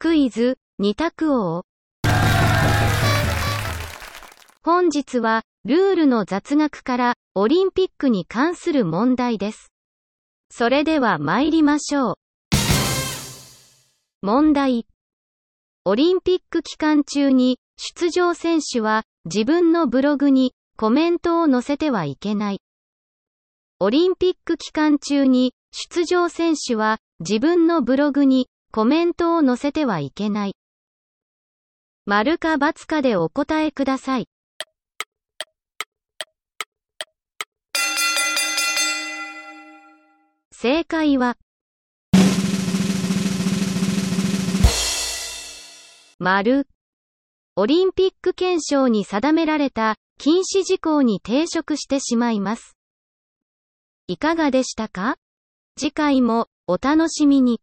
クイズ、二択王。本日は、ルールの雑学から、オリンピックに関する問題です。それでは参りましょう。問題。オリンピック期間中に、出場選手は、自分のブログに、コメントを載せてはいけない。オリンピック期間中に、出場選手は、自分のブログに、コメントを載せてはいけない。丸か×かでお答えください。正解は、丸。オリンピック憲章に定められた禁止事項に抵触してしまいます。いかがでしたか？次回もお楽しみに。